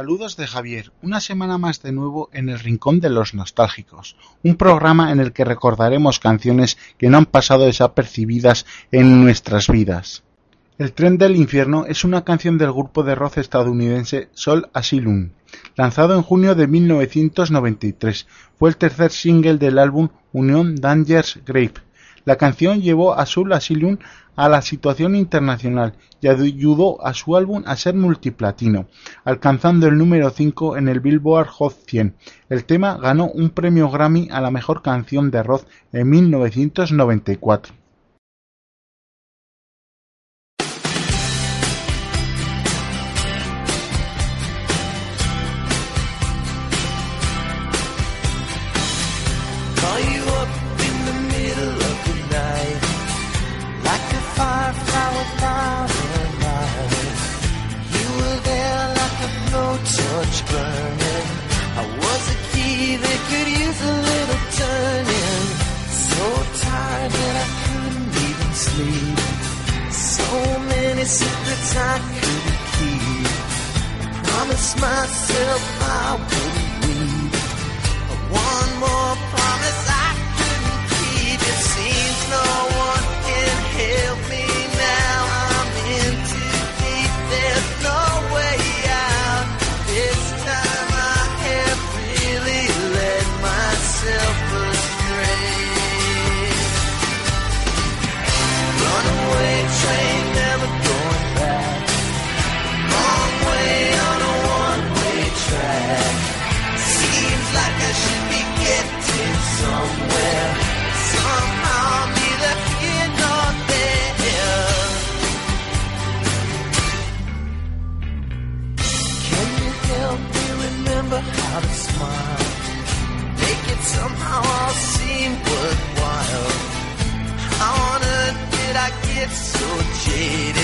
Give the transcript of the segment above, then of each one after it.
Saludos de Javier, una semana más de nuevo en el Rincón de los Nostálgicos, un programa en el que recordaremos canciones que no han pasado desapercibidas en nuestras vidas. El tren del infierno es una canción del grupo de rock estadounidense Sol Asylum, lanzado en junio de 1993. Fue el tercer single del álbum Union Danger's Grave. La canción llevó a Sol Asylum a la situación internacional y ayudó a su álbum a ser multiplatino, alcanzando el número 5 en el Billboard Hot 100. El tema ganó un premio Grammy a la mejor canción de rock en 1994. it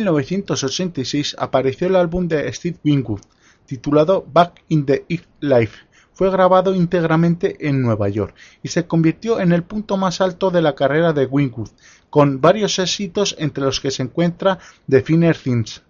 En 1986 apareció el álbum de Steve Winwood, titulado Back in the Life. Fue grabado íntegramente en Nueva York y se convirtió en el punto más alto de la carrera de Winwood, con varios éxitos entre los que se encuentra The Finer Things.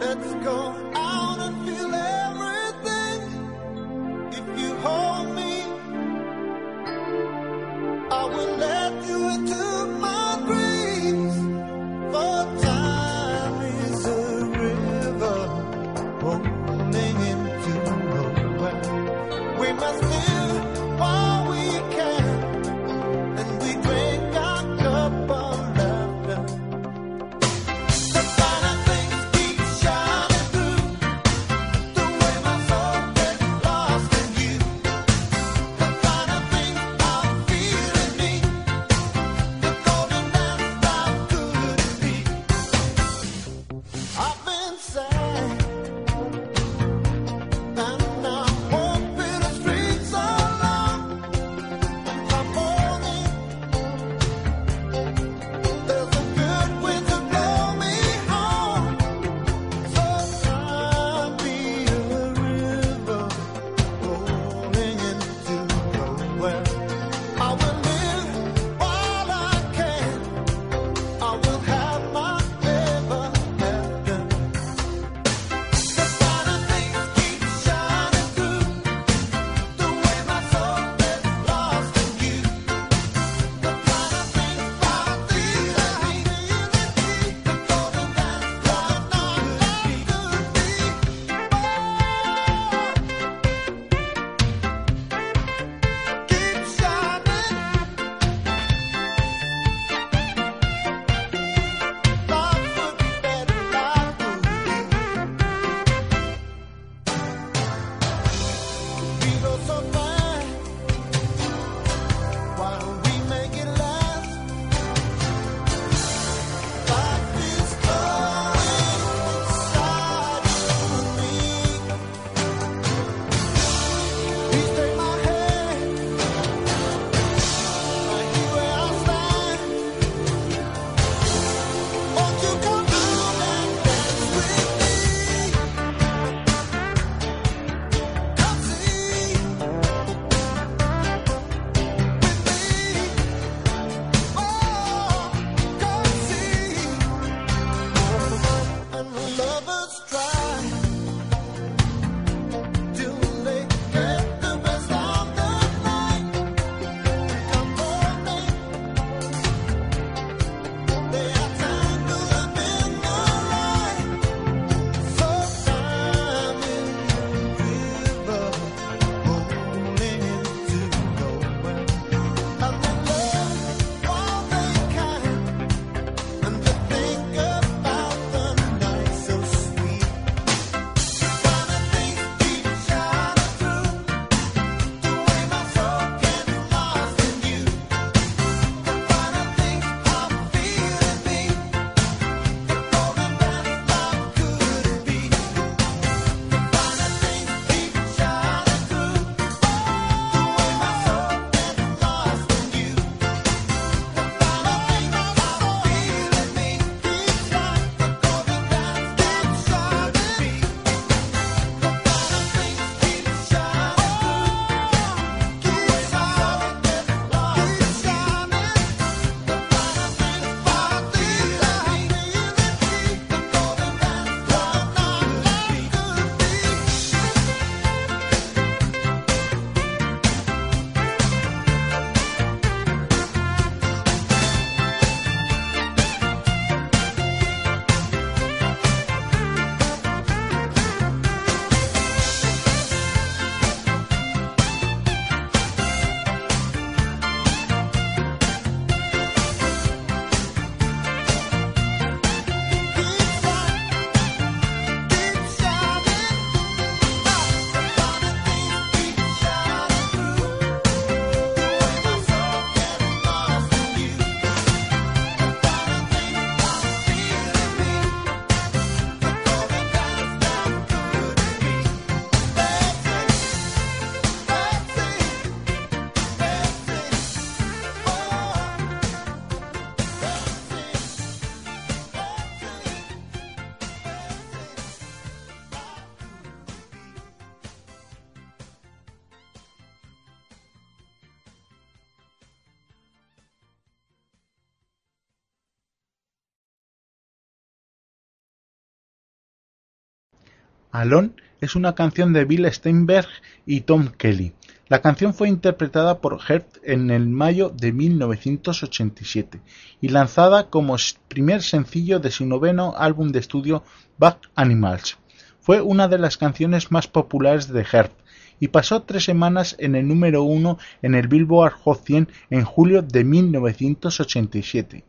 Let's go out Alone es una canción de Bill Steinberg y Tom Kelly. La canción fue interpretada por Herb en el mayo de 1987 y lanzada como primer sencillo de su noveno álbum de estudio Back Animals. Fue una de las canciones más populares de Herb y pasó tres semanas en el número uno en el Billboard Hot 100 en julio de 1987.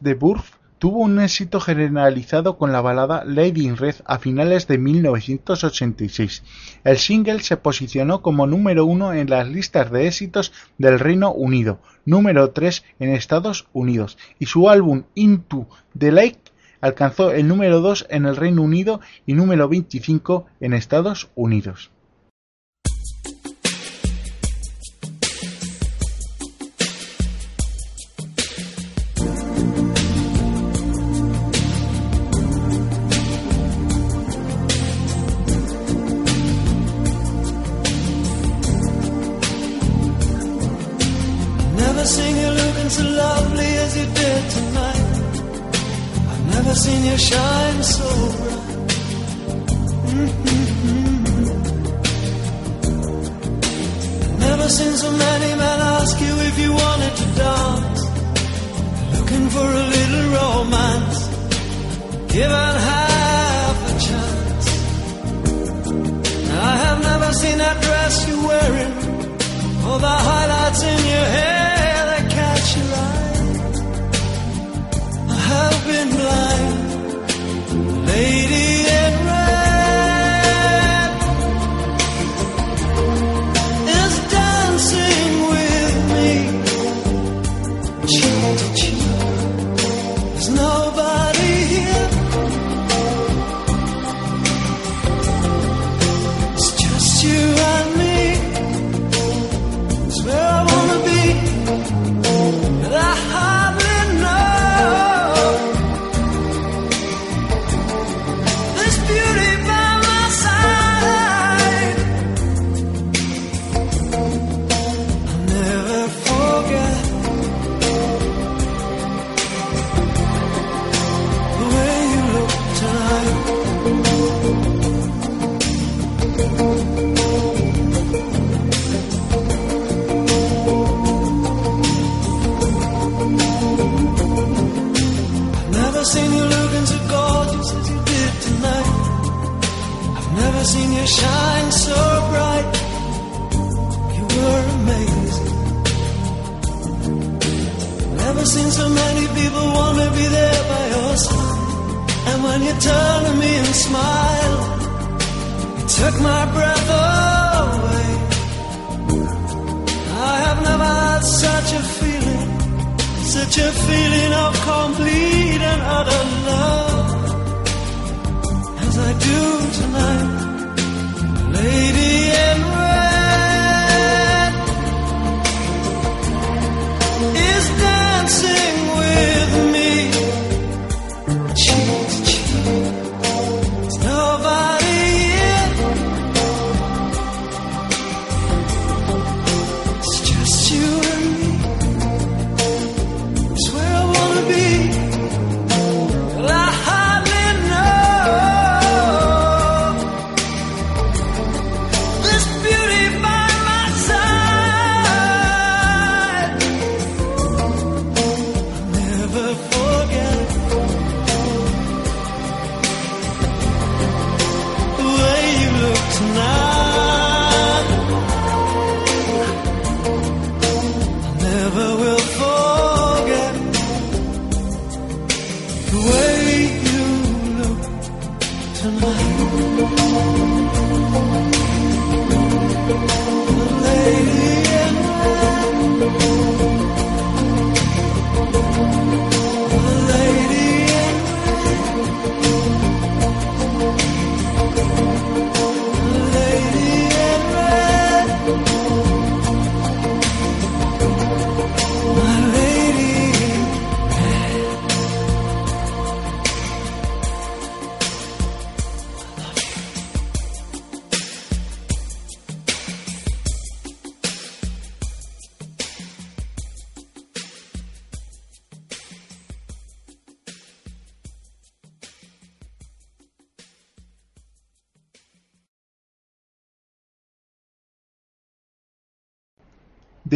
De Burgh tuvo un éxito generalizado con la balada Lady in Red a finales de 1986. El single se posicionó como número uno en las listas de éxitos del Reino Unido, número tres en Estados Unidos, y su álbum Into the Lake alcanzó el número dos en el Reino Unido y número 25 en Estados Unidos.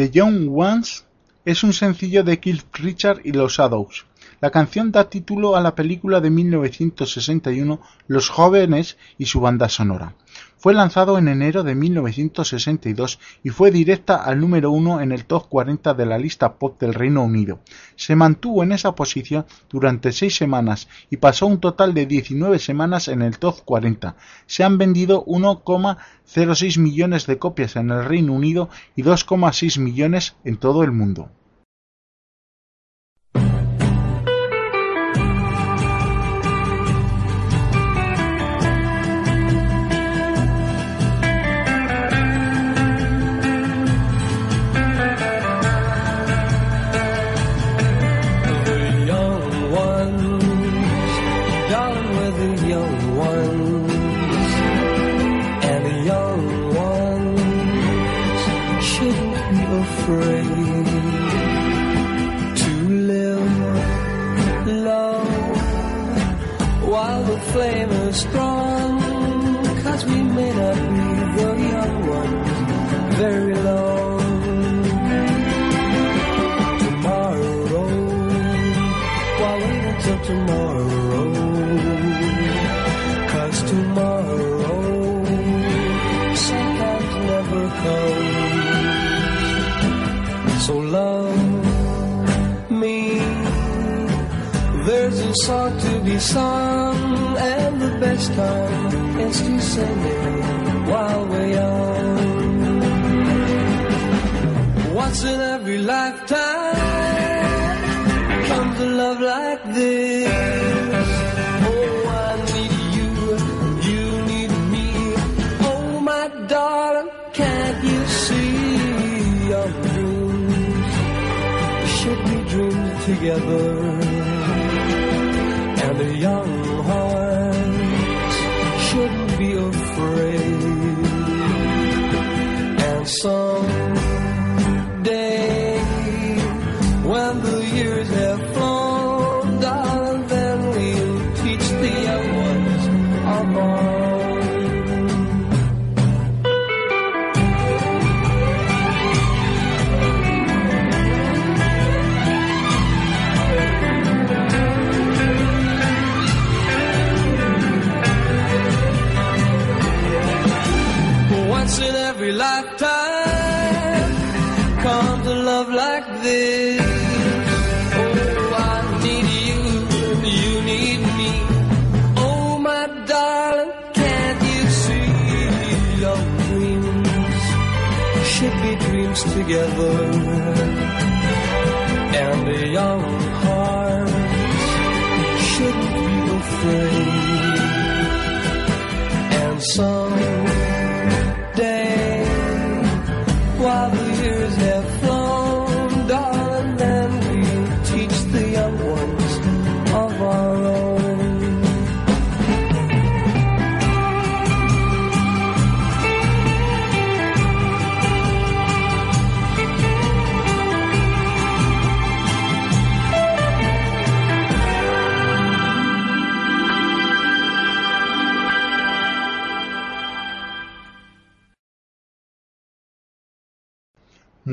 The Young Ones es un sencillo de Keith Richard y los Shadows. La canción da título a la película de 1961 Los jóvenes y su banda sonora, fue lanzado en enero de 1962 y fue directa al número uno en el top 40 de la lista pop del Reino Unido. Se mantuvo en esa posición durante seis semanas y pasó un total de 19 semanas en el top 40. Se han vendido 1,06 millones de copias en el Reino Unido y 2,6 millones en todo el mundo. strong, cause we may not be the young ones very long. Tomorrow, why wait until tomorrow? Cause tomorrow, sometimes never comes. So love me, there's a song to be sung and the best time is to sing it while we're young. Once in every lifetime comes a love like this. Oh, I need you, you need me. Oh, my darling, can't you see your dreams should be dreamed together? Together?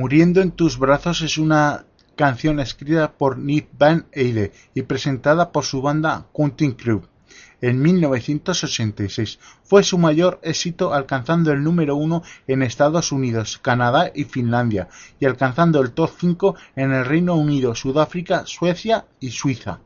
Muriendo en tus brazos es una canción escrita por Nick Van Eyde y presentada por su banda Counting Crew en 1986. Fue su mayor éxito alcanzando el número uno en Estados Unidos, Canadá y Finlandia y alcanzando el top 5 en el Reino Unido, Sudáfrica, Suecia y Suiza.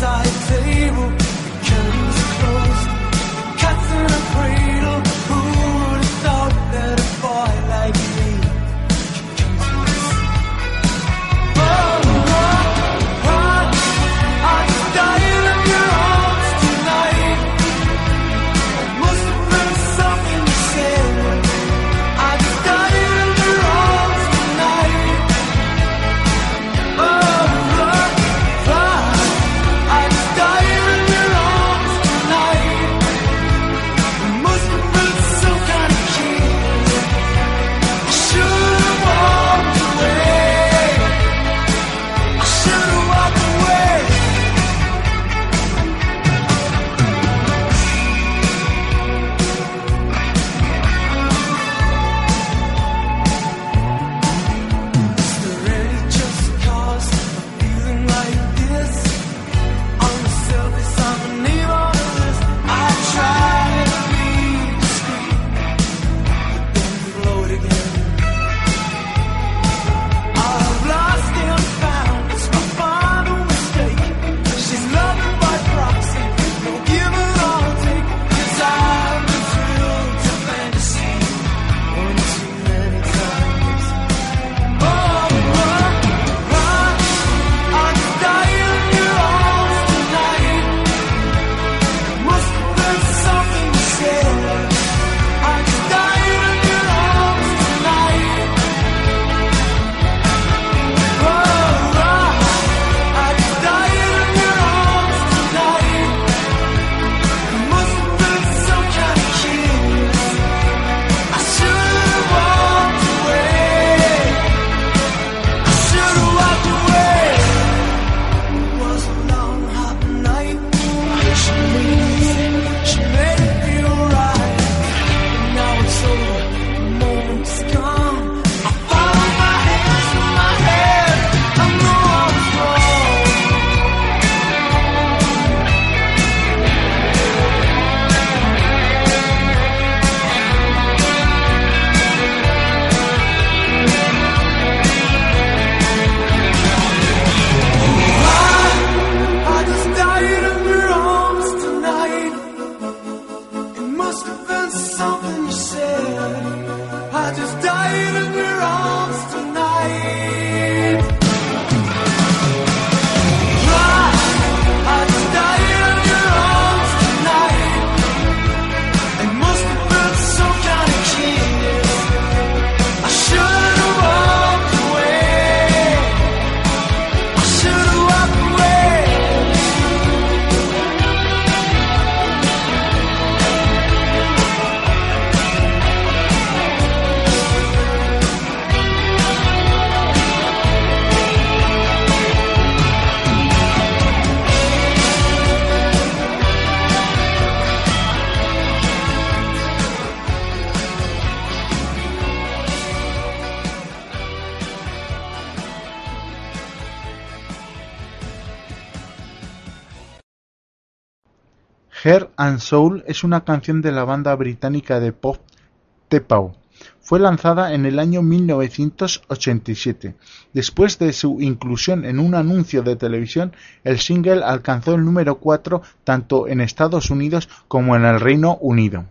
在飞舞。Soul es una canción de la banda británica de pop Tepao. Fue lanzada en el año 1987. Después de su inclusión en un anuncio de televisión, el single alcanzó el número 4 tanto en Estados Unidos como en el Reino Unido.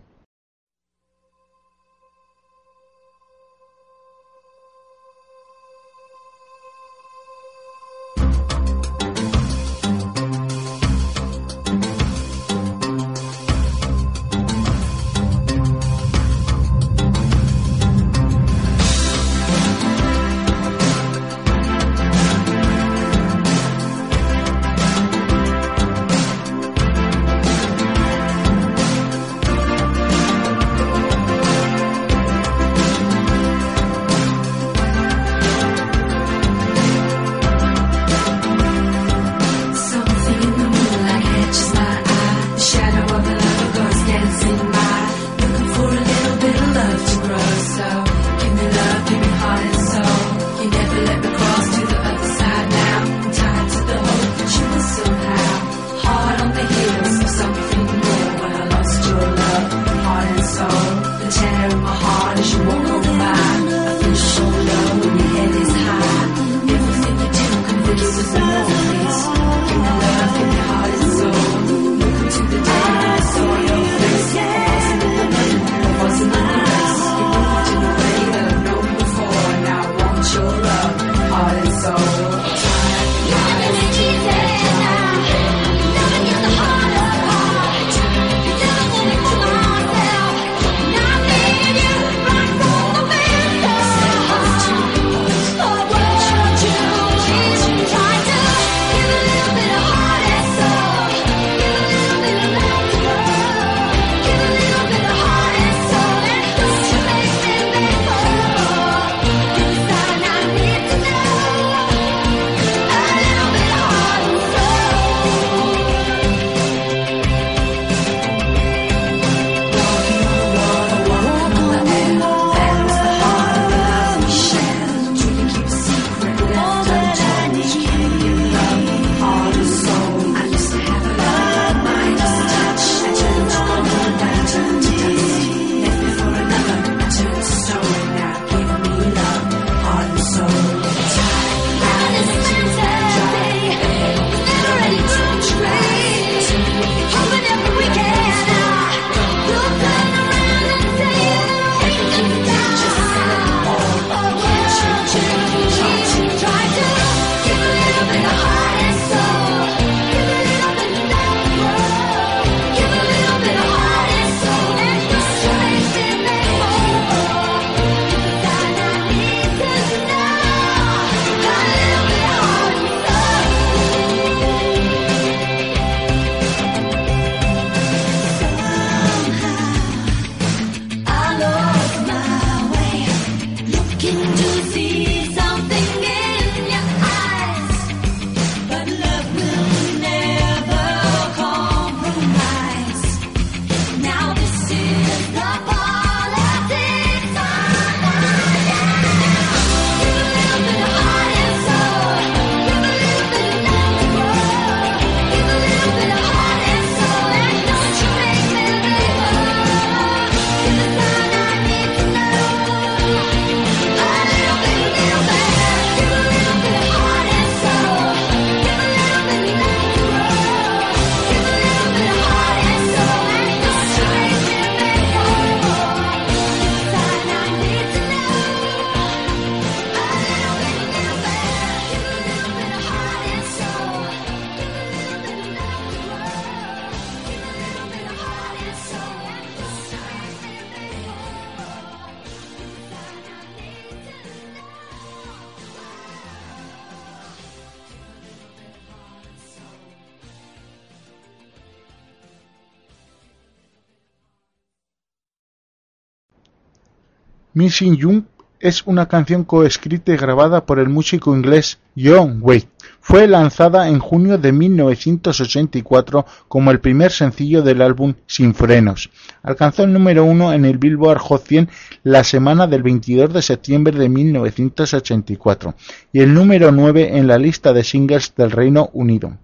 Missing You es una canción coescrita y grabada por el músico inglés John Wade. Fue lanzada en junio de 1984 como el primer sencillo del álbum Sin Frenos. Alcanzó el número uno en el Billboard Hot 100 la semana del 22 de septiembre de 1984 y el número nueve en la lista de singles del Reino Unido.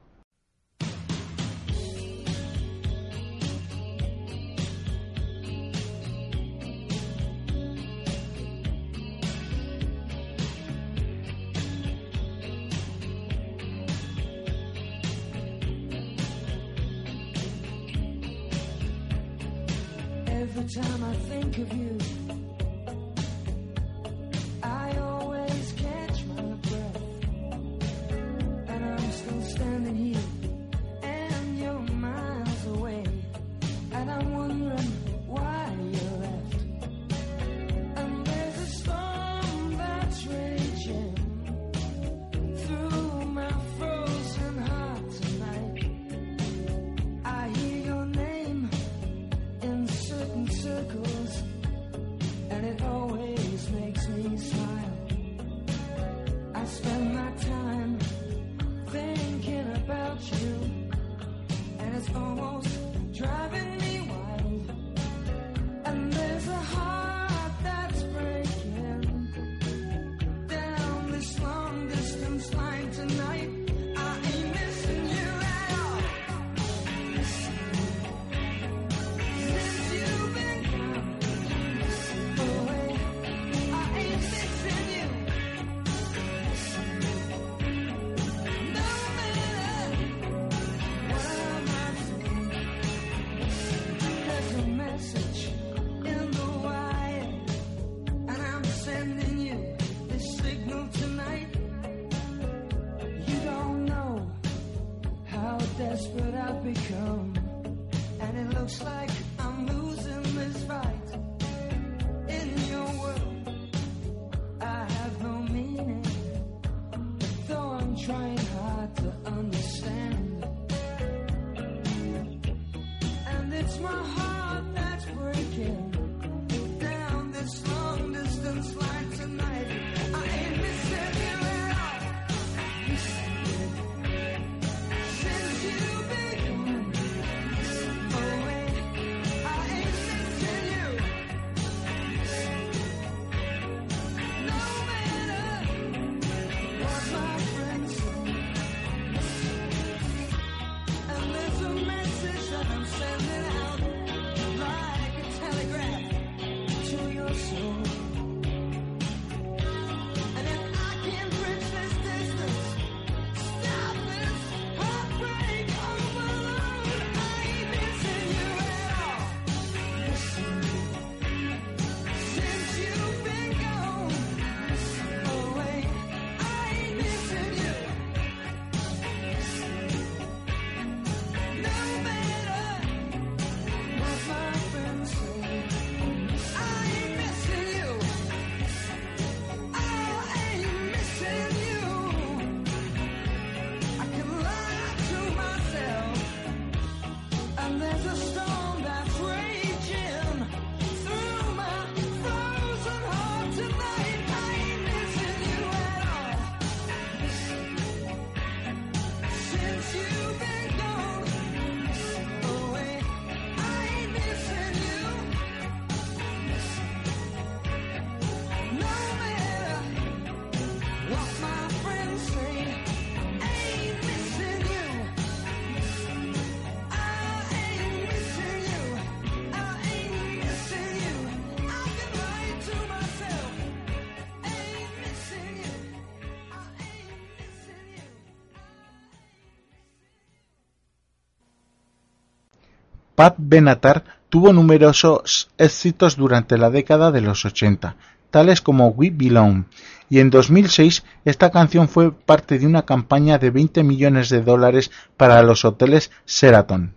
Pat Benatar tuvo numerosos éxitos durante la década de los 80, tales como We Belong, y en 2006 esta canción fue parte de una campaña de 20 millones de dólares para los hoteles Sheraton.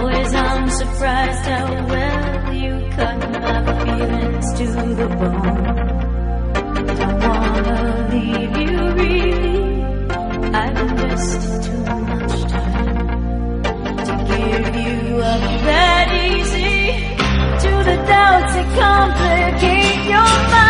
always I'm surprised how well you cut my feelings to the bone. Don't wanna leave you really. I've invested too much time to give you up that easy. To the doubts that complicate your mind.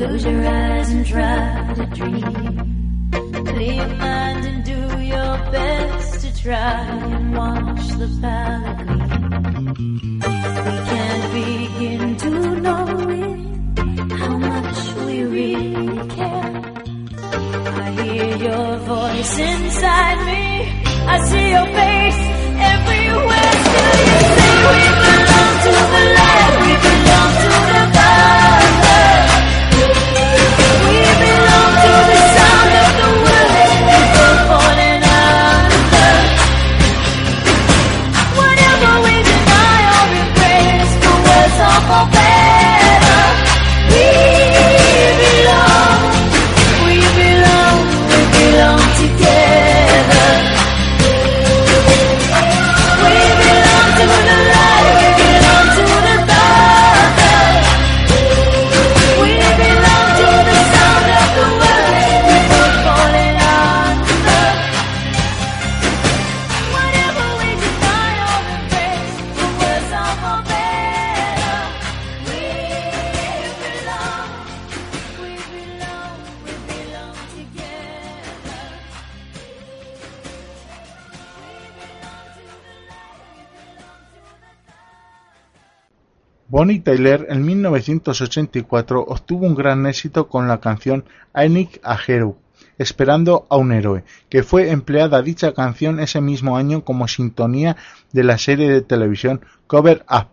Close your eyes and try to dream. Clear your mind and do your best to try and watch the palette gleam. We can't begin to know it, how much we really care. I hear your voice inside me. I see your face everywhere. Still you say we belong to the light. Tyler en 1984 obtuvo un gran éxito con la canción I Need a Hero, esperando a un héroe, que fue empleada dicha canción ese mismo año como sintonía de la serie de televisión Cover Up.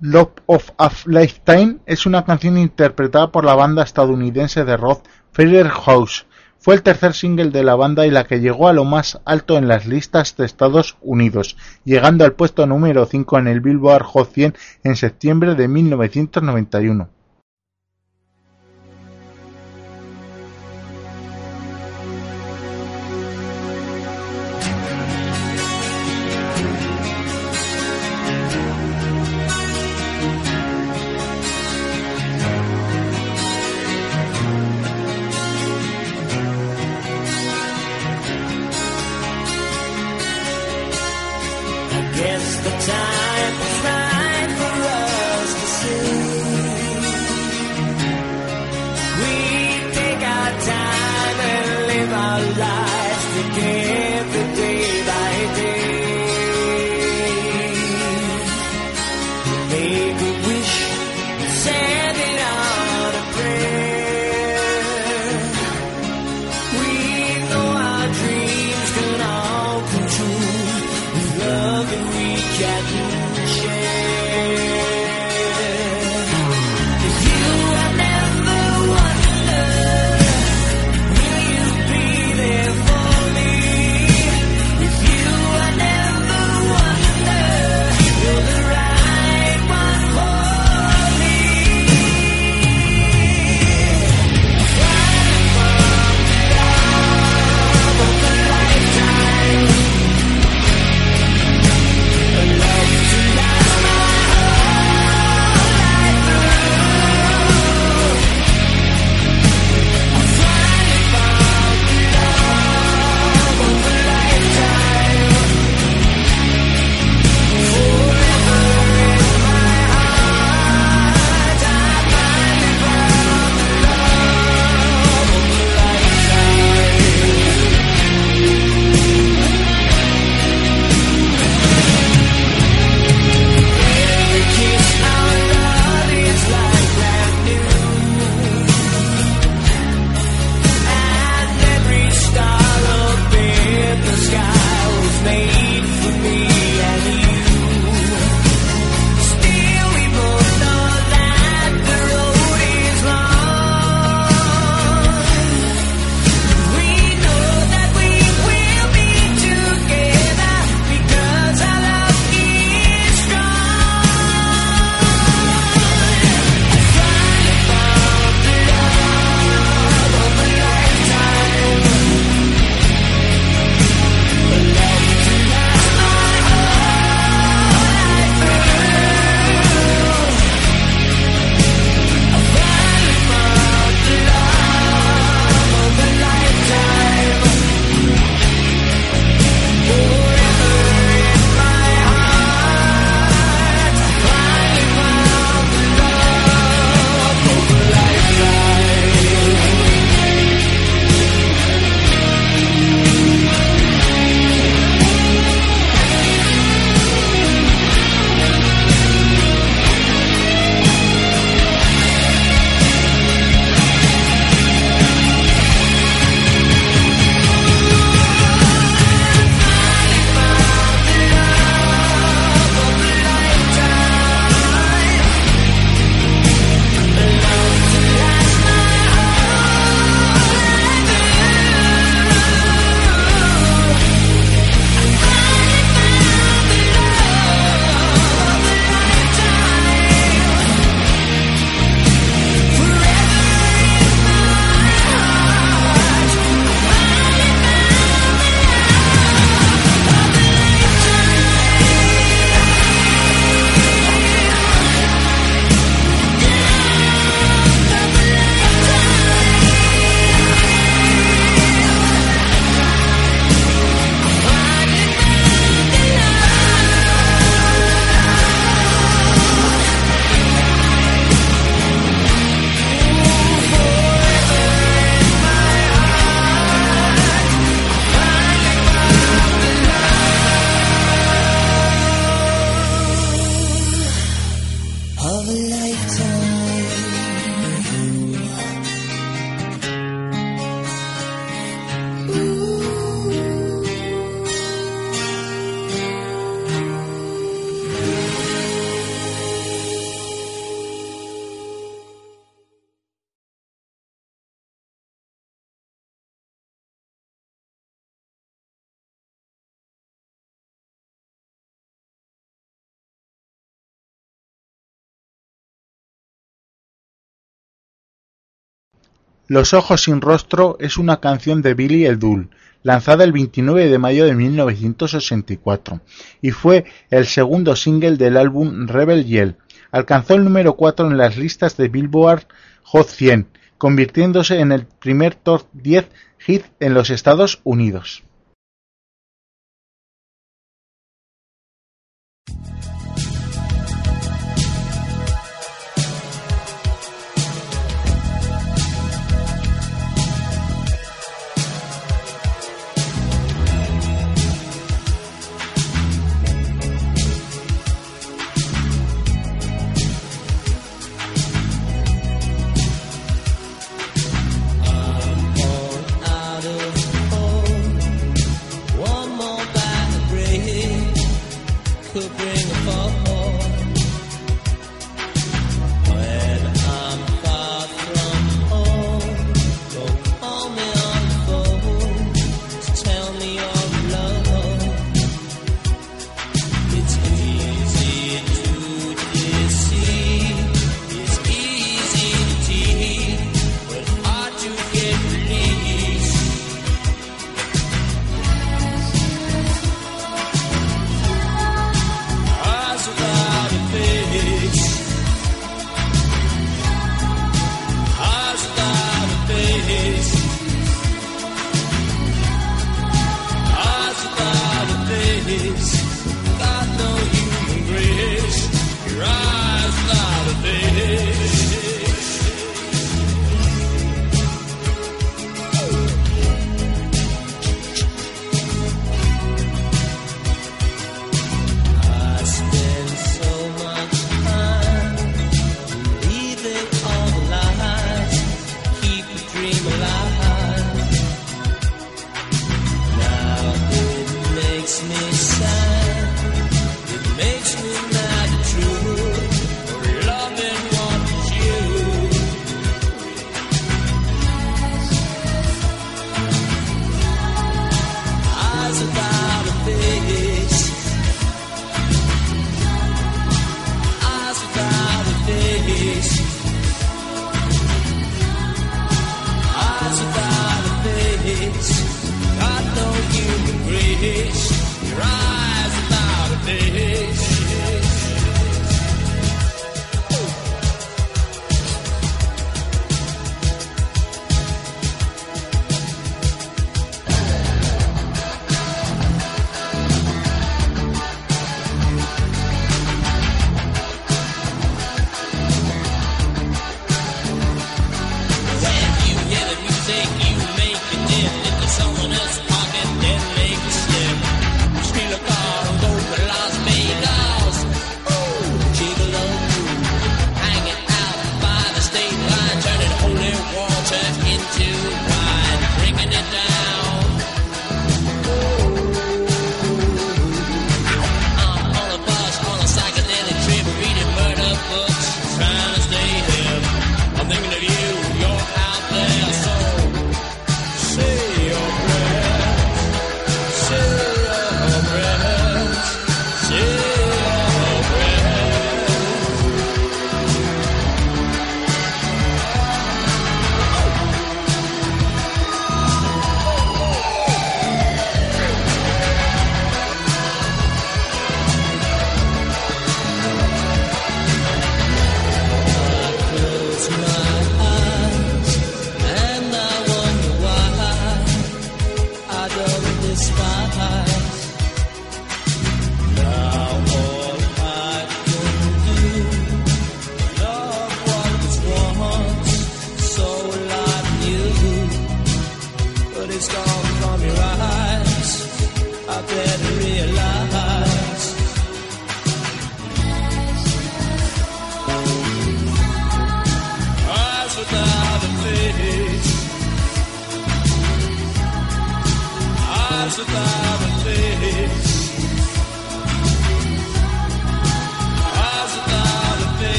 Love of a Lifetime es una canción interpretada por la banda estadounidense de rock Firehouse. Fue el tercer single de la banda y la que llegó a lo más alto en las listas de Estados Unidos, llegando al puesto número 5 en el Billboard Hot 100 en septiembre de 1991. Los ojos sin rostro es una canción de Billy el Dull, lanzada el 29 de mayo de 1984, y fue el segundo single del álbum Rebel Yell. Alcanzó el número 4 en las listas de Billboard Hot 100, convirtiéndose en el primer top 10 hit en los Estados Unidos.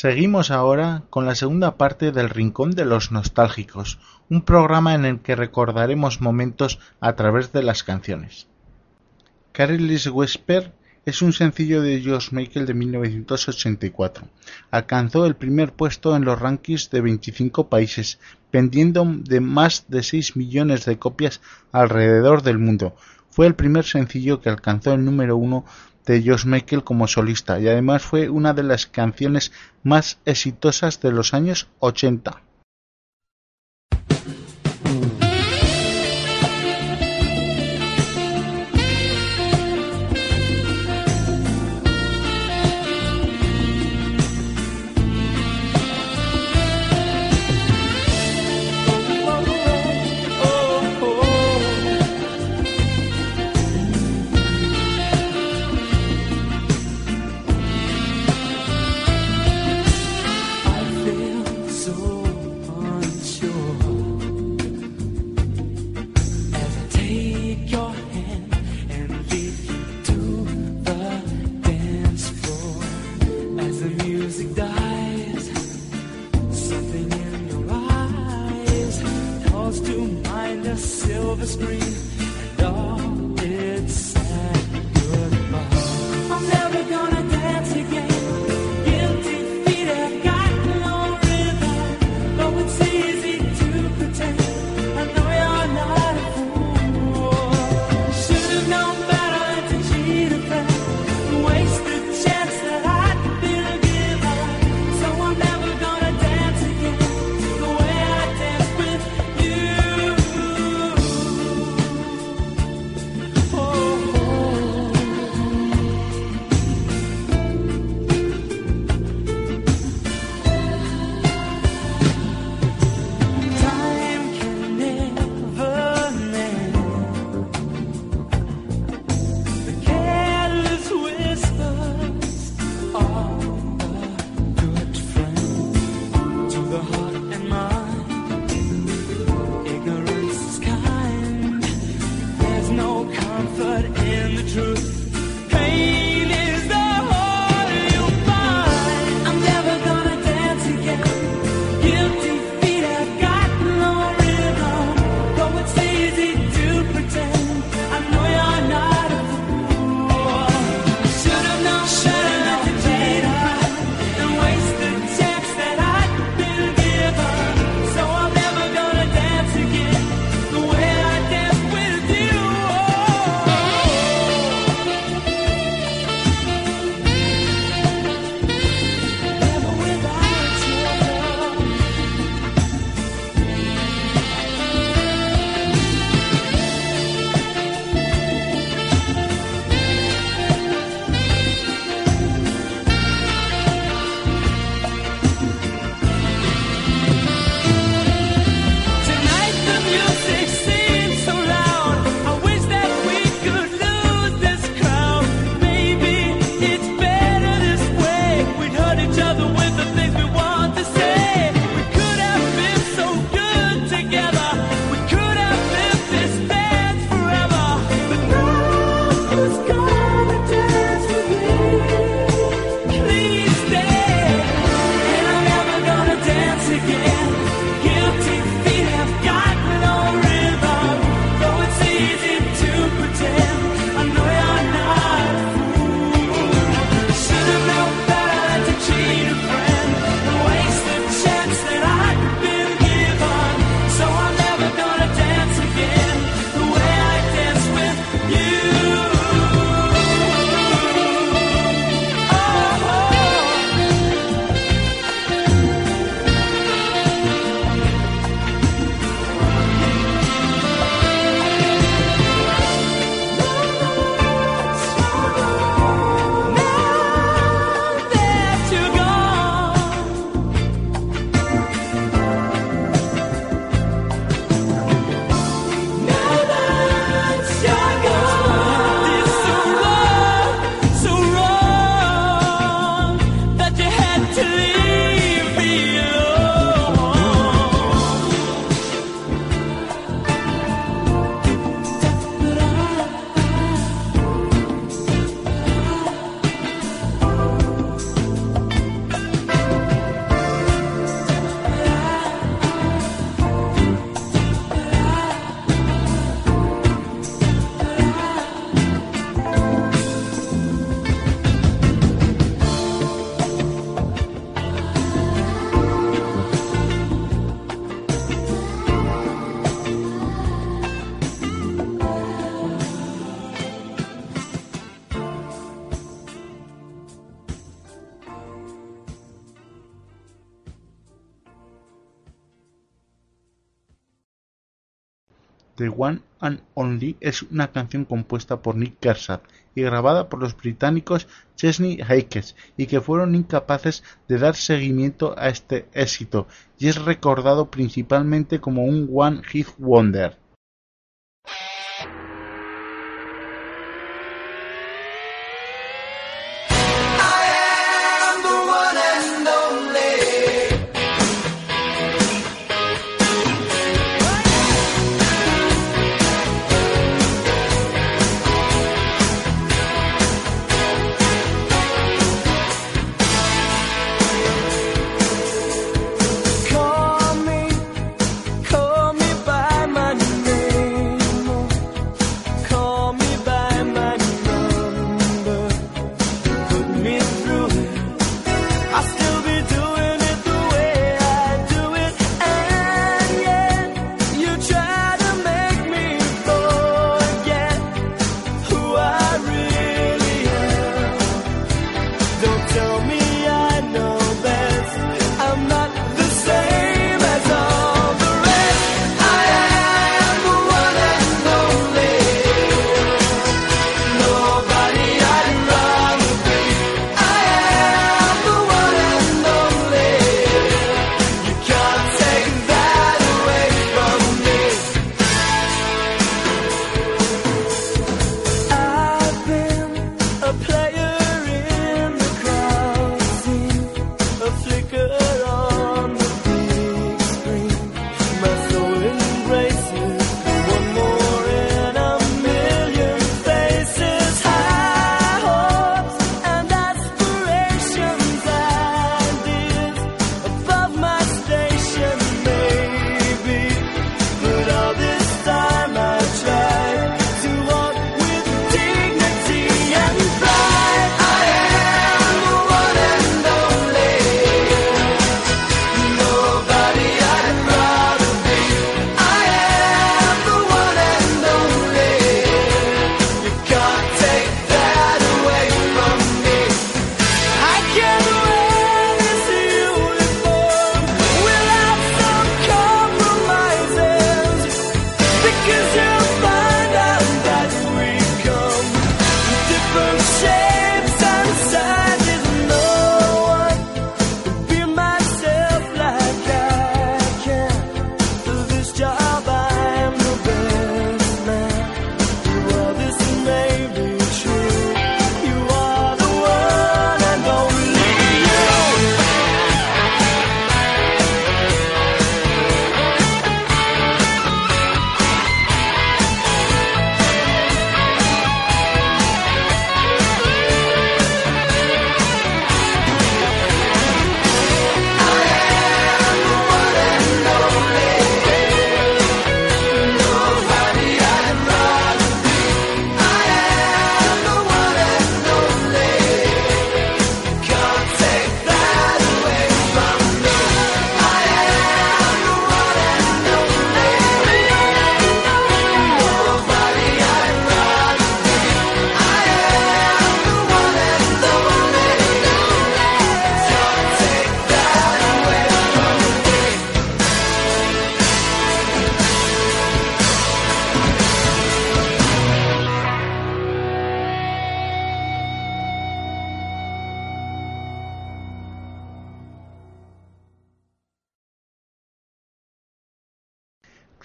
Seguimos ahora con la segunda parte del Rincón de los Nostálgicos, un programa en el que recordaremos momentos a través de las canciones. Careless Whisper es un sencillo de George Michael de 1984. Alcanzó el primer puesto en los rankings de 25 países, vendiendo de más de 6 millones de copias alrededor del mundo. Fue el primer sencillo que alcanzó el número uno de Josh Michael como solista y además fue una de las canciones más exitosas de los años 80. Es una canción compuesta por Nick Kershaw y grabada por los británicos Chesney Hawkes y que fueron incapaces de dar seguimiento a este éxito y es recordado principalmente como un One Hit Wonder.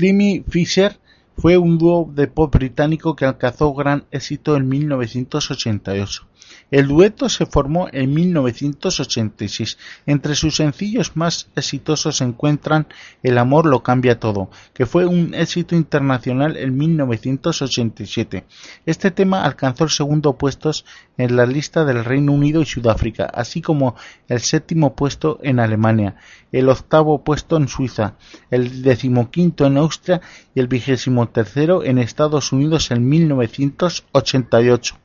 Creamy Fisher fue un dúo de pop británico que alcanzó gran éxito en 1988. El dueto se formó en 1986. Entre sus sencillos más exitosos se encuentran El amor lo cambia todo, que fue un éxito internacional en 1987. Este tema alcanzó el segundo puesto en la lista del Reino Unido y Sudáfrica, así como el séptimo puesto en Alemania, el octavo puesto en Suiza, el decimoquinto en Austria y el vigésimo tercero en Estados Unidos en 1988.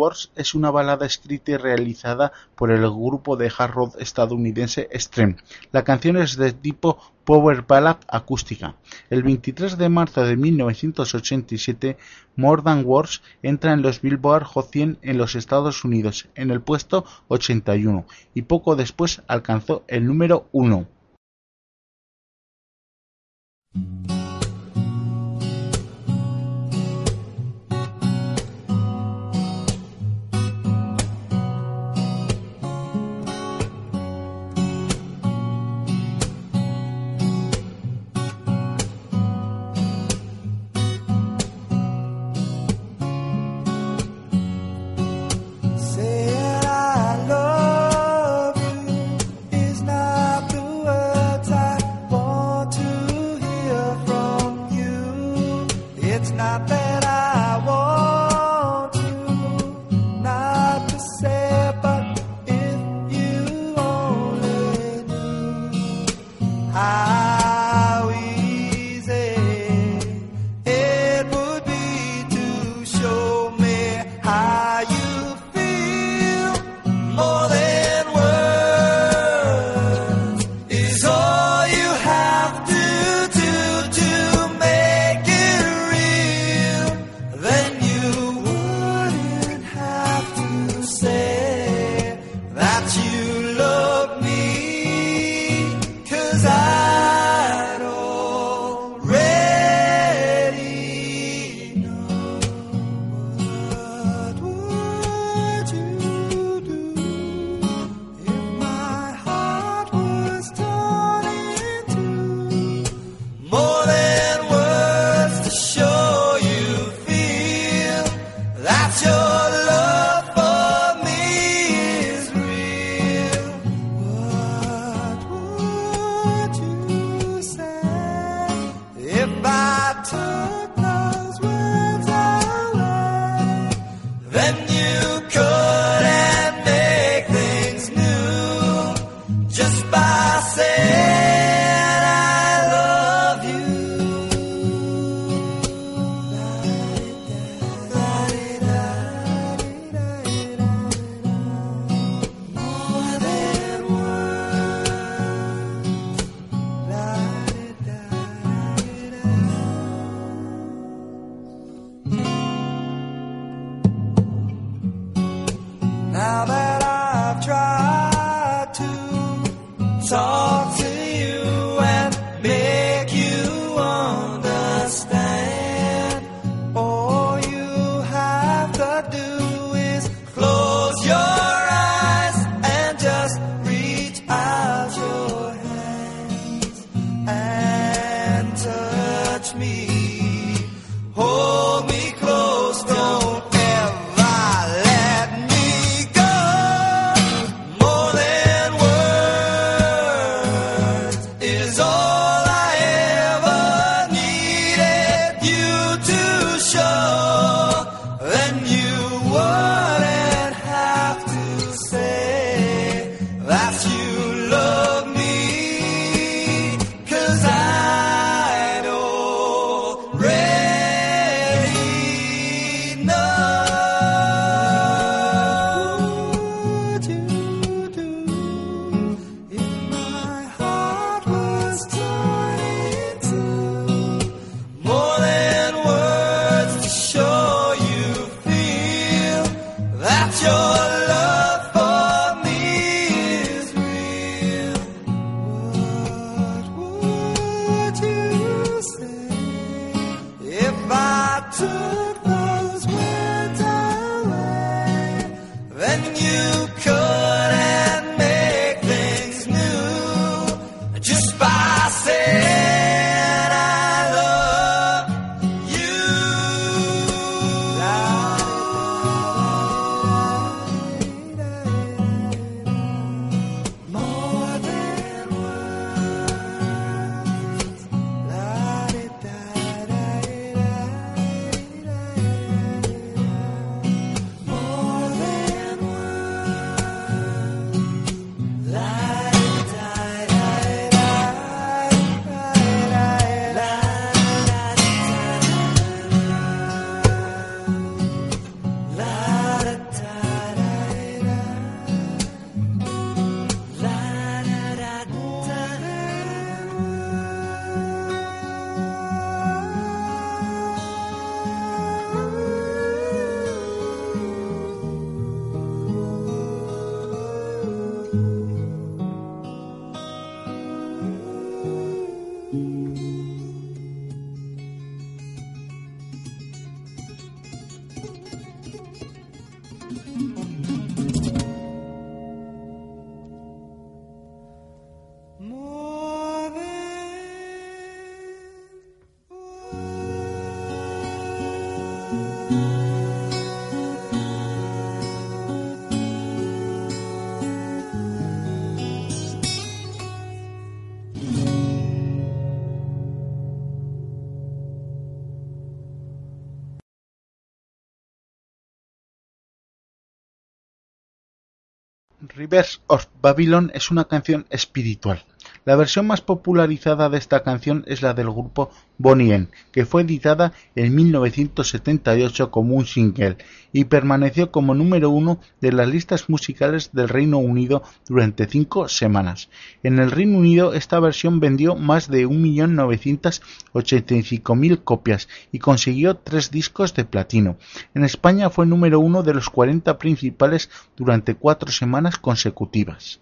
Wars es una balada escrita y realizada por el grupo de hard rock estadounidense Extreme. La canción es de tipo power ballad acústica. El 23 de marzo de 1987, More Than Words entra en los Billboard Hot 100 en los Estados Unidos, en el puesto 81, y poco después alcanzó el número 1. Rivers of Babylon es una canción espiritual. La versión más popularizada de esta canción es la del grupo Bonnie M, que fue editada en 1978 como un single y permaneció como número uno de las listas musicales del Reino Unido durante cinco semanas. En el Reino Unido esta versión vendió más de 1.985.000 copias y consiguió tres discos de platino. En España fue número uno de los 40 principales durante cuatro semanas consecutivas.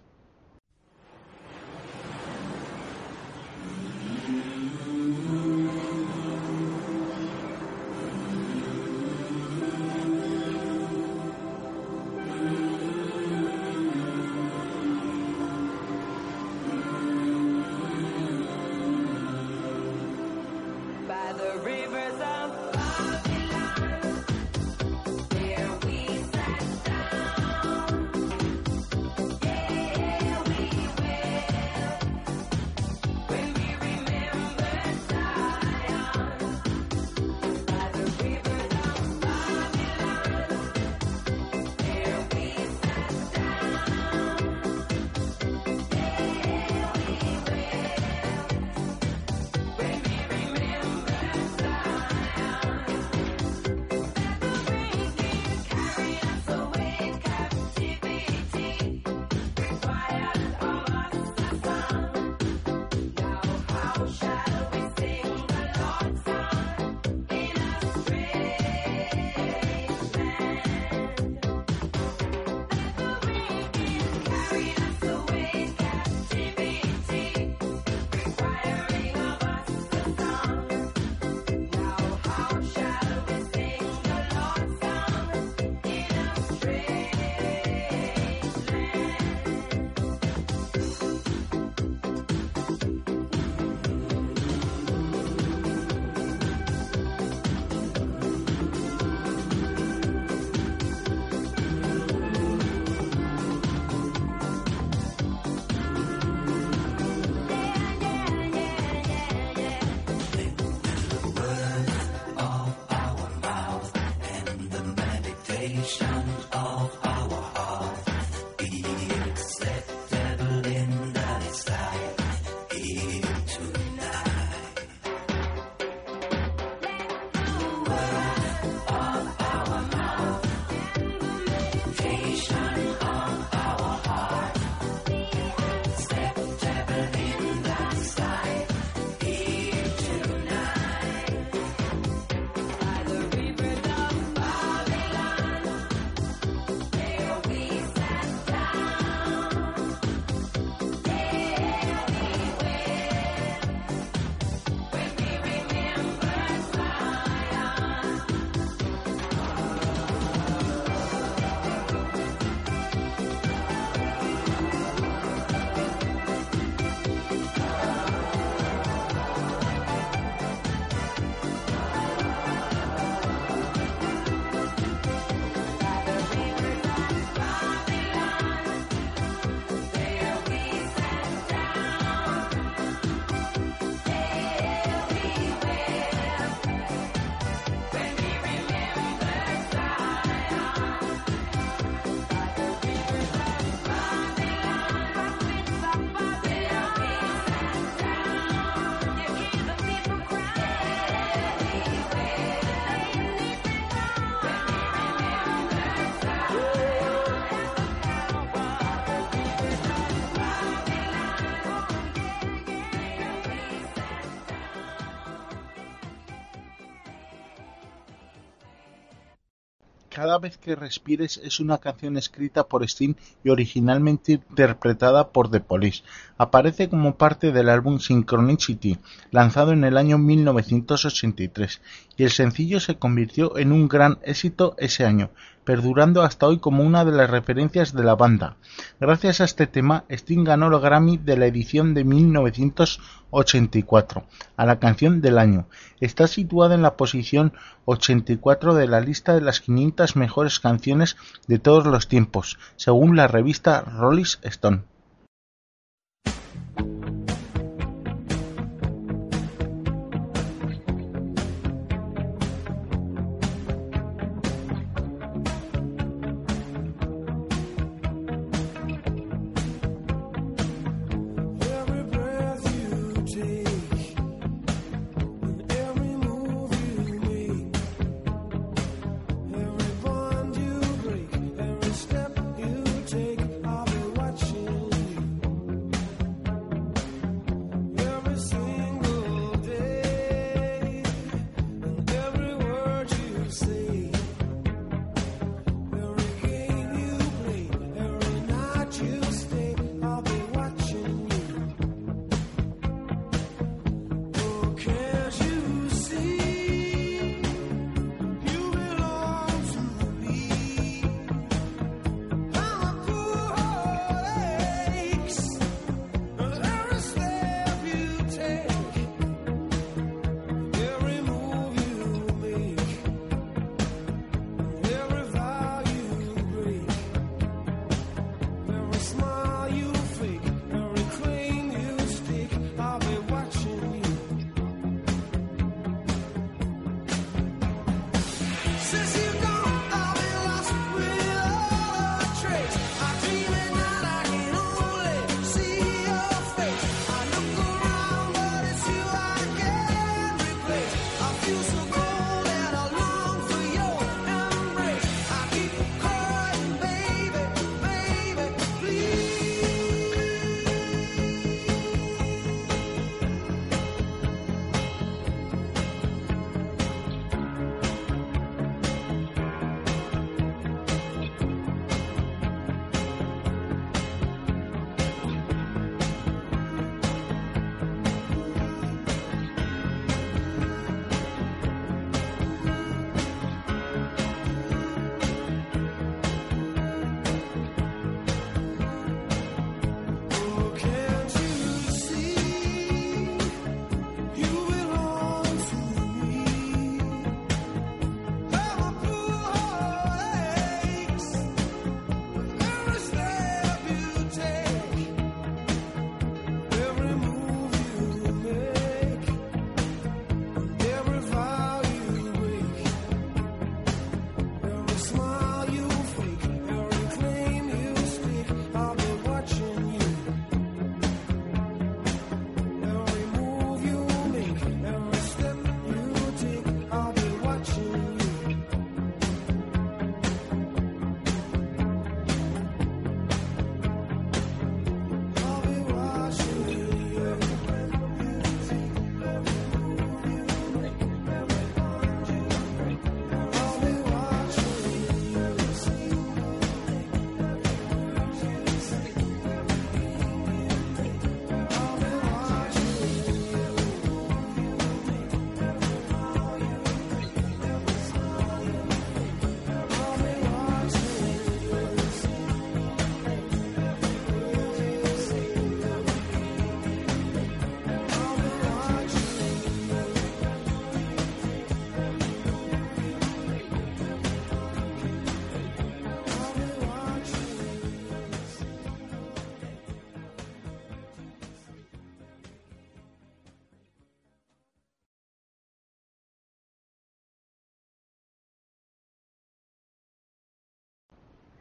Cada vez que respires es una canción escrita por Sting y originalmente interpretada por The Police. Aparece como parte del álbum Synchronicity, lanzado en el año 1983, y el sencillo se convirtió en un gran éxito ese año, perdurando hasta hoy como una de las referencias de la banda. Gracias a este tema, Sting ganó el Grammy de la edición de 1984 a la canción del año. Está situada en la posición 84 de la lista de las 500 mejores canciones de todos los tiempos, según la revista Rolling Stone.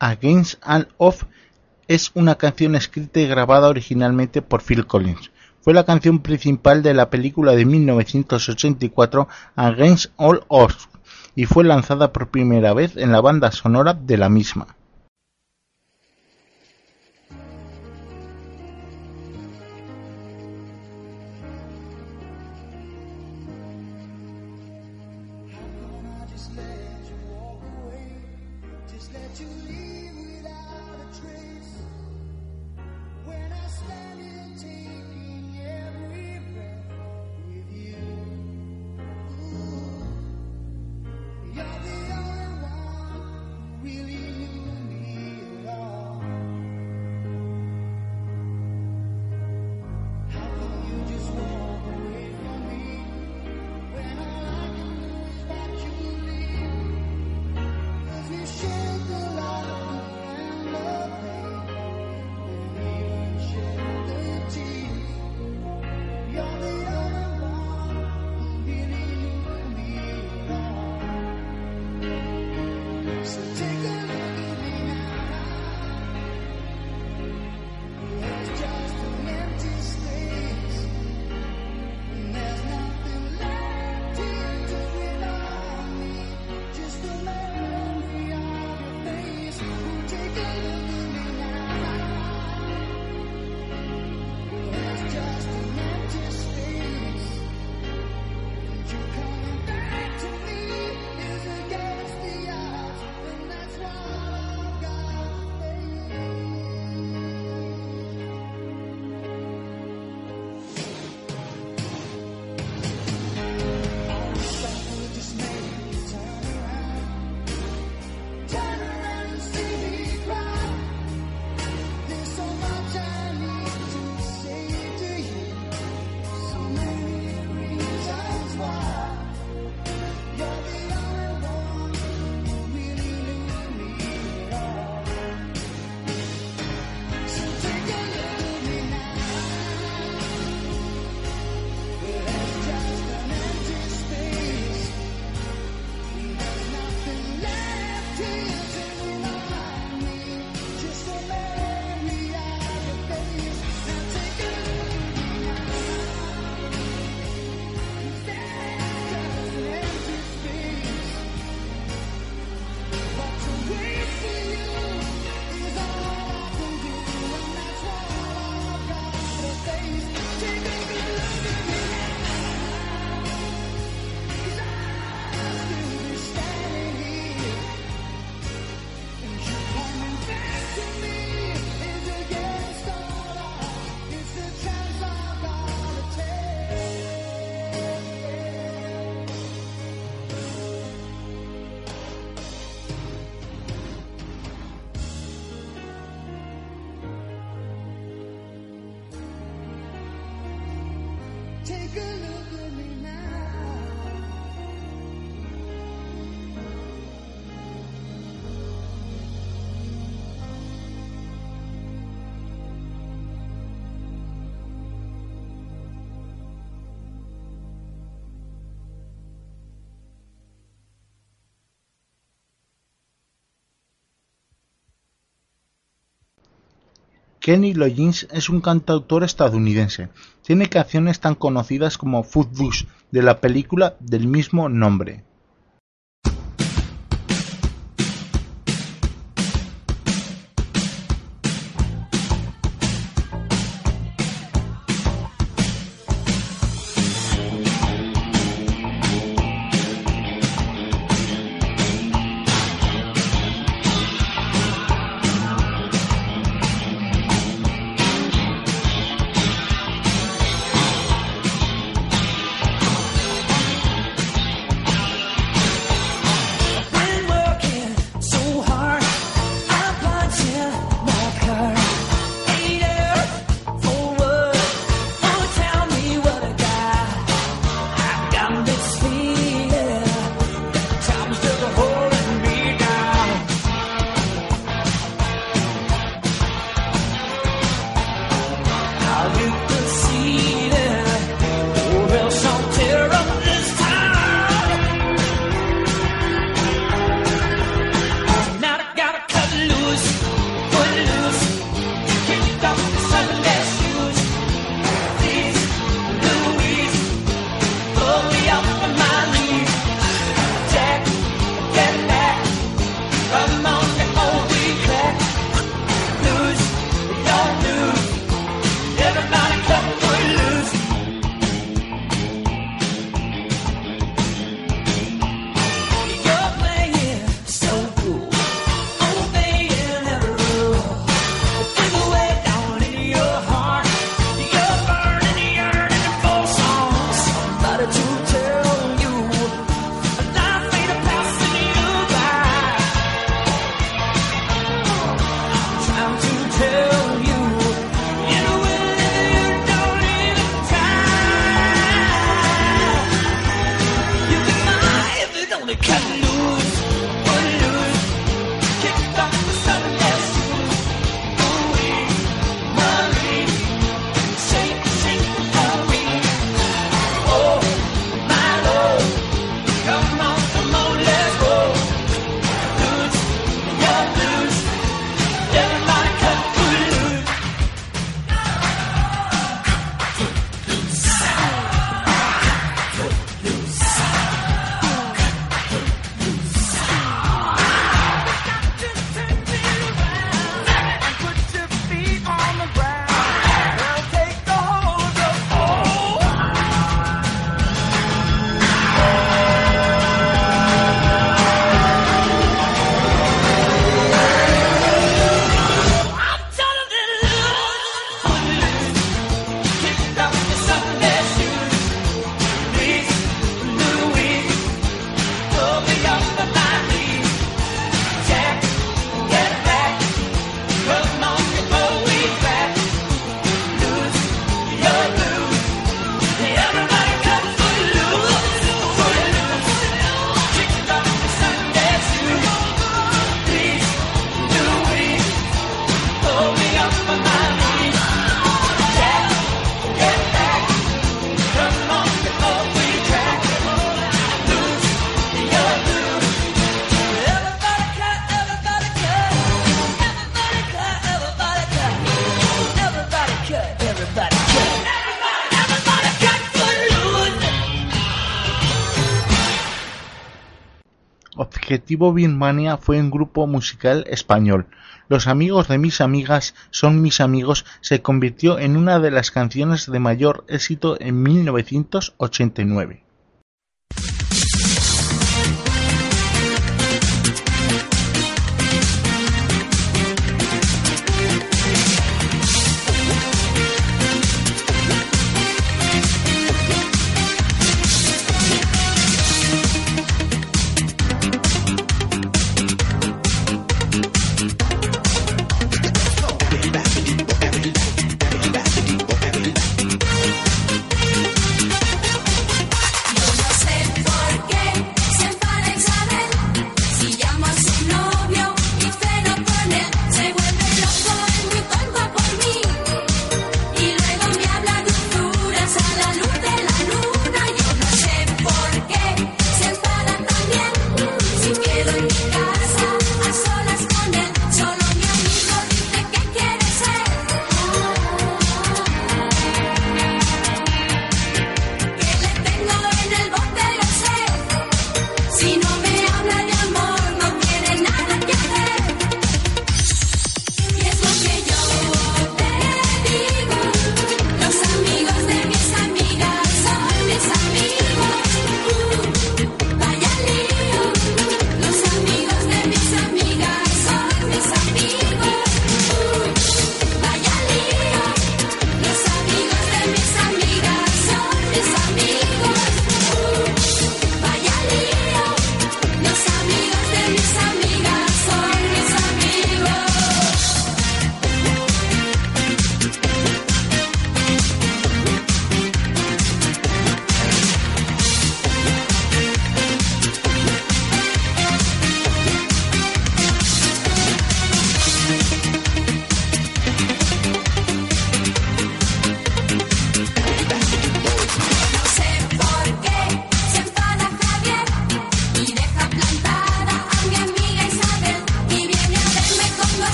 Against All Of es una canción escrita y grabada originalmente por Phil Collins. Fue la canción principal de la película de 1984 Against All Odds y fue lanzada por primera vez en la banda sonora de la misma. Kenny Loggins es un cantautor estadounidense. Tiene canciones tan conocidas como "Footloose", de la película del mismo nombre. colectivo Birmania fue un grupo musical español. Los amigos de mis amigas son mis amigos se convirtió en una de las canciones de mayor éxito en 1989.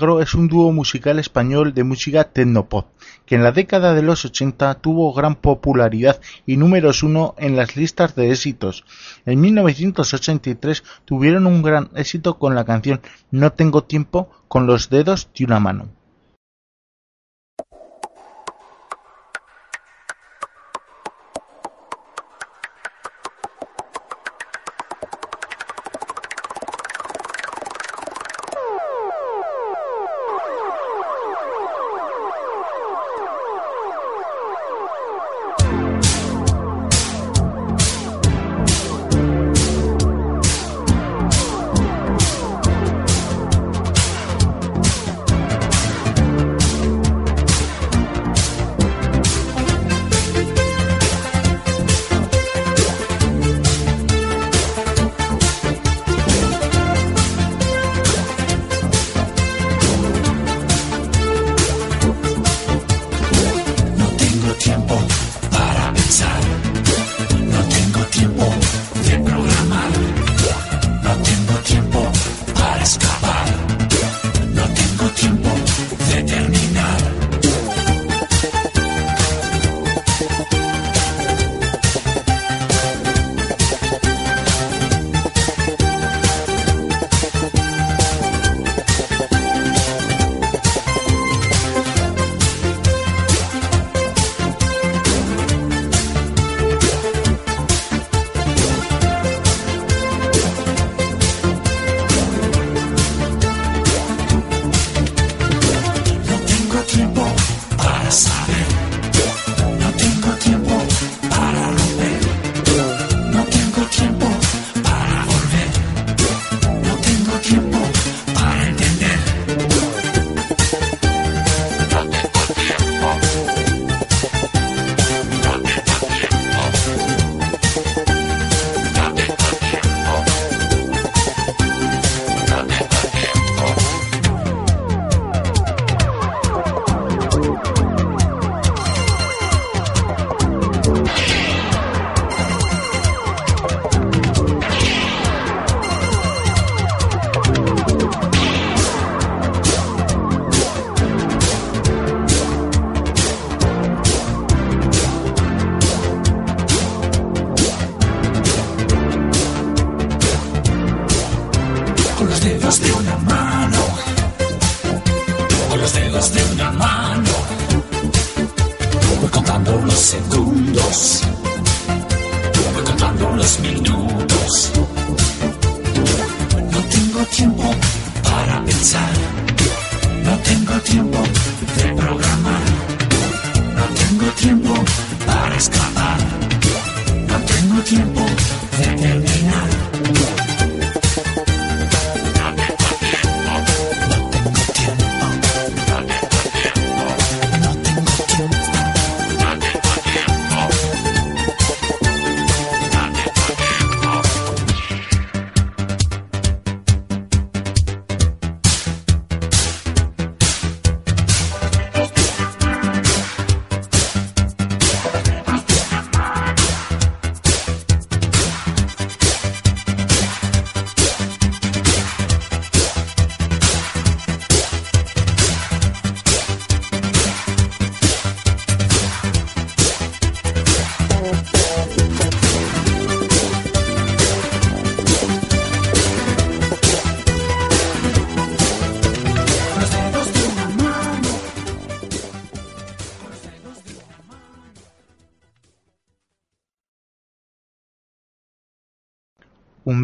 Es un dúo musical español de música tecnopop, que en la década de los 80 tuvo gran popularidad y números uno en las listas de éxitos. En 1983 tuvieron un gran éxito con la canción No tengo tiempo con los dedos de una mano.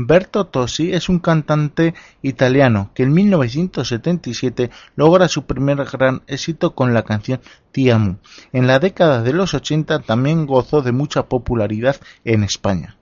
Umberto Tosi es un cantante italiano que en 1977 logra su primer gran éxito con la canción Ti amo. En la década de los 80 también gozó de mucha popularidad en España.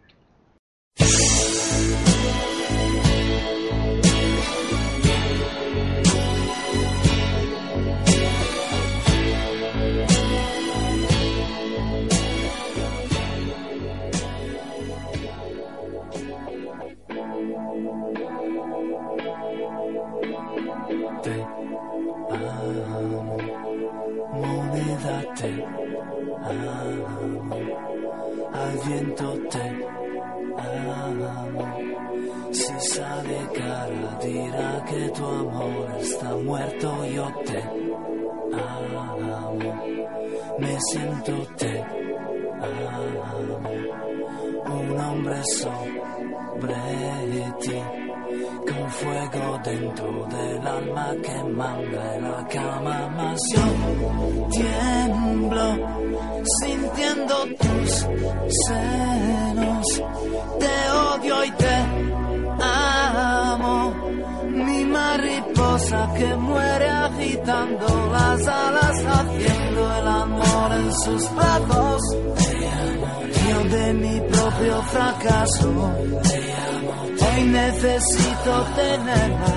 Necesito tenerla.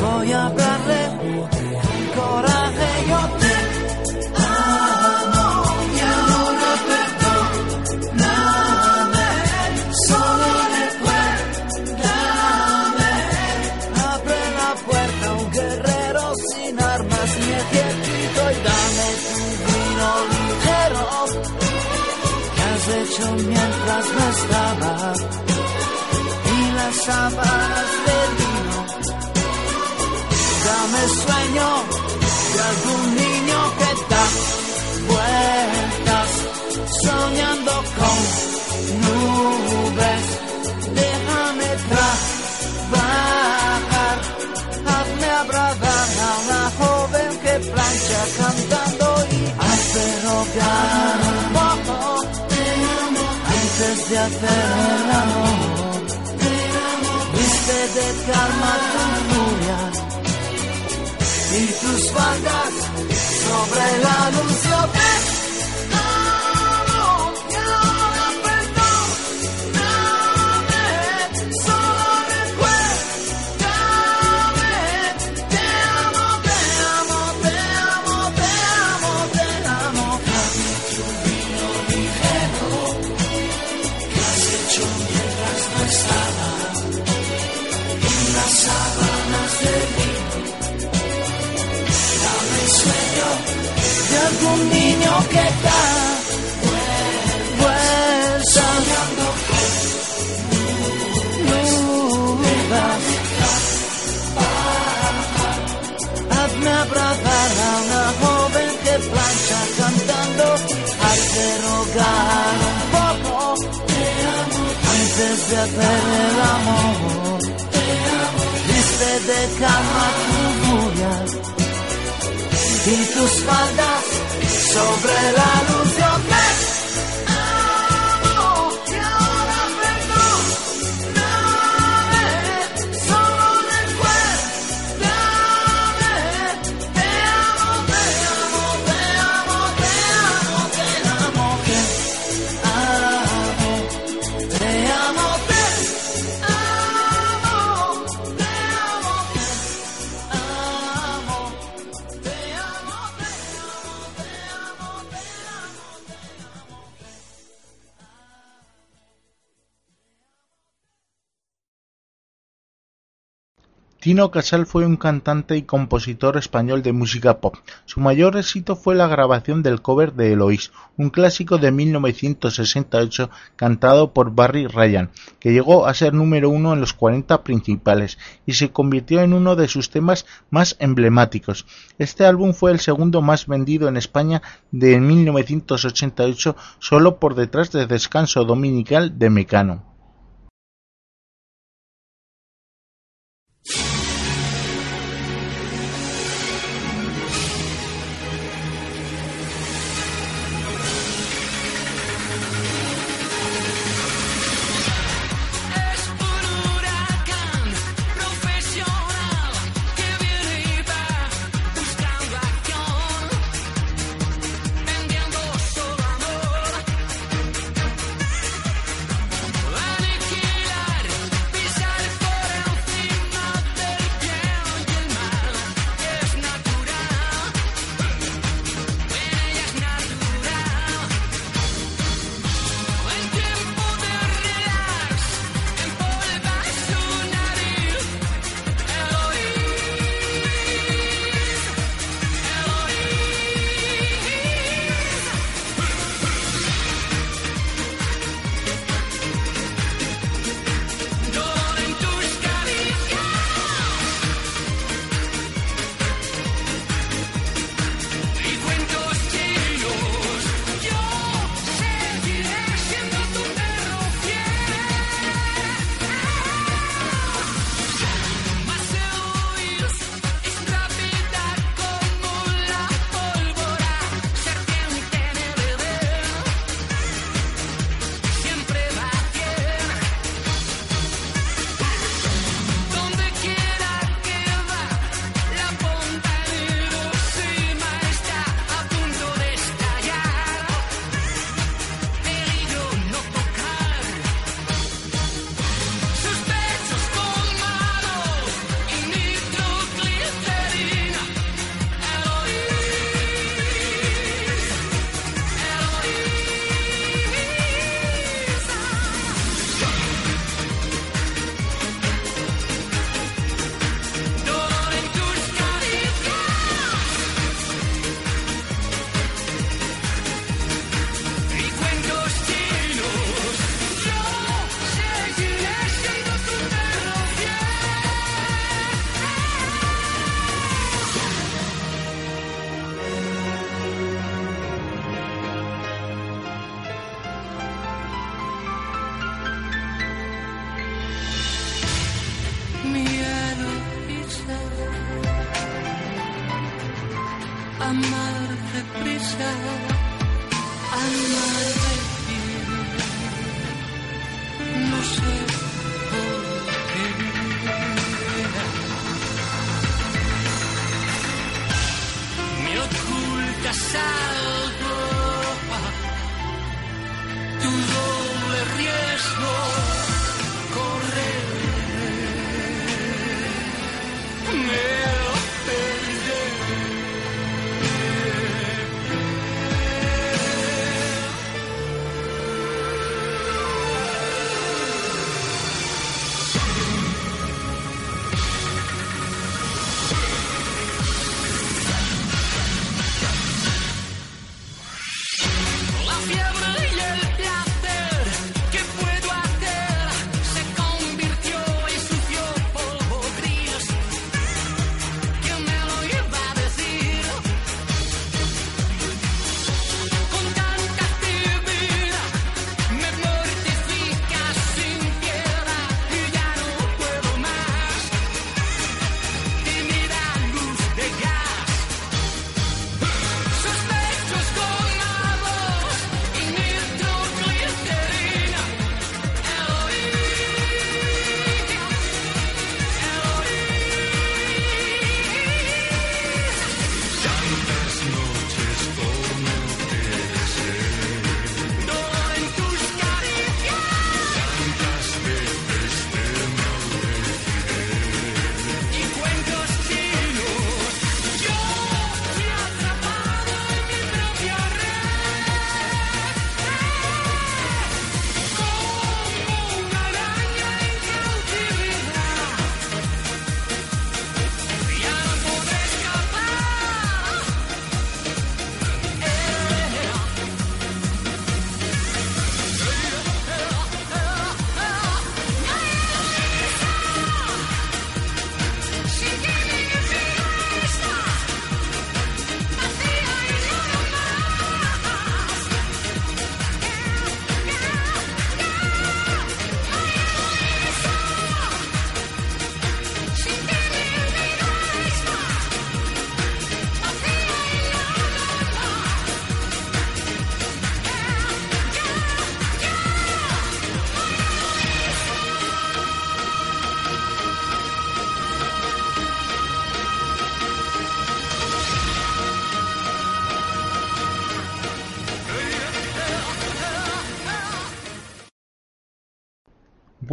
Voy a hablarle con coraje. Yo te amo y ahora perdóname. Solo recuérdame. Abre la puerta un guerrero sin armas ni ejército y dame tu vino ligero que has hecho mientras no estaba las del vino. Dame sueño de algún niño que da vueltas soñando con nubes. Déjame trabajar, hazme abrazar a una joven que plancha cantando y hazme rogar poco antes de hacer el amor. De calma tu furia y tus faldas sobre la luz yo croqueta. Vuelve soñando Hazme abrazar a una joven que plancha cantando. Hazte rogar un poco. Te amo. Antes de hacer el amor. Te amo. Viste de cama tu y tus faldas sobre la luz Tino Casal fue un cantante y compositor español de música pop. Su mayor éxito fue la grabación del cover de Eloís, un clásico de 1968 cantado por Barry Ryan, que llegó a ser número uno en los 40 principales y se convirtió en uno de sus temas más emblemáticos. Este álbum fue el segundo más vendido en España de 1988, solo por detrás de Descanso Dominical de Mecano.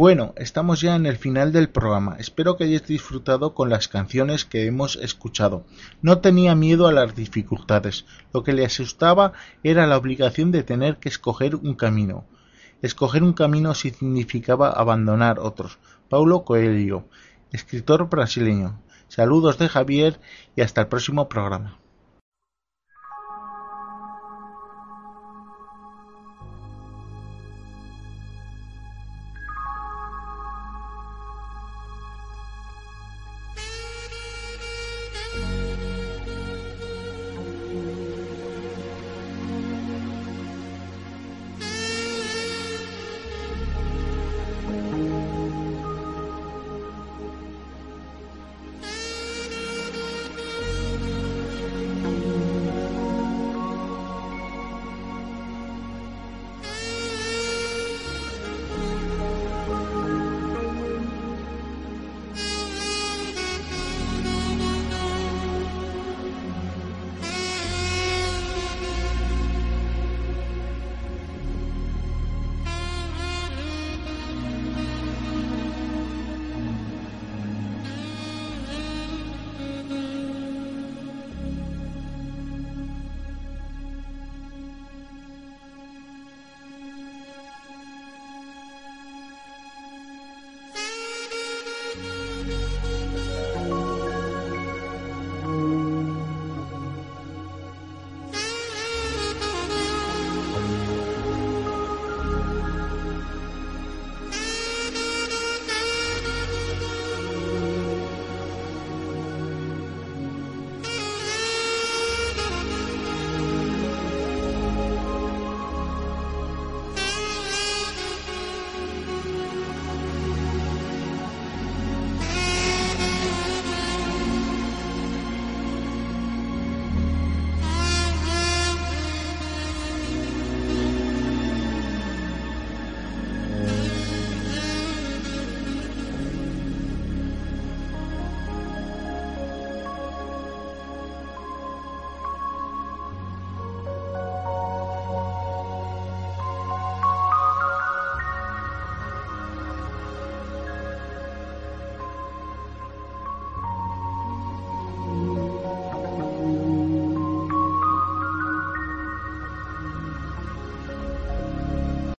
Bueno, estamos ya en el final del programa. Espero que hayáis disfrutado con las canciones que hemos escuchado. No tenía miedo a las dificultades. Lo que le asustaba era la obligación de tener que escoger un camino. Escoger un camino significaba abandonar otros. Paulo Coelho, escritor brasileño. Saludos de Javier y hasta el próximo programa.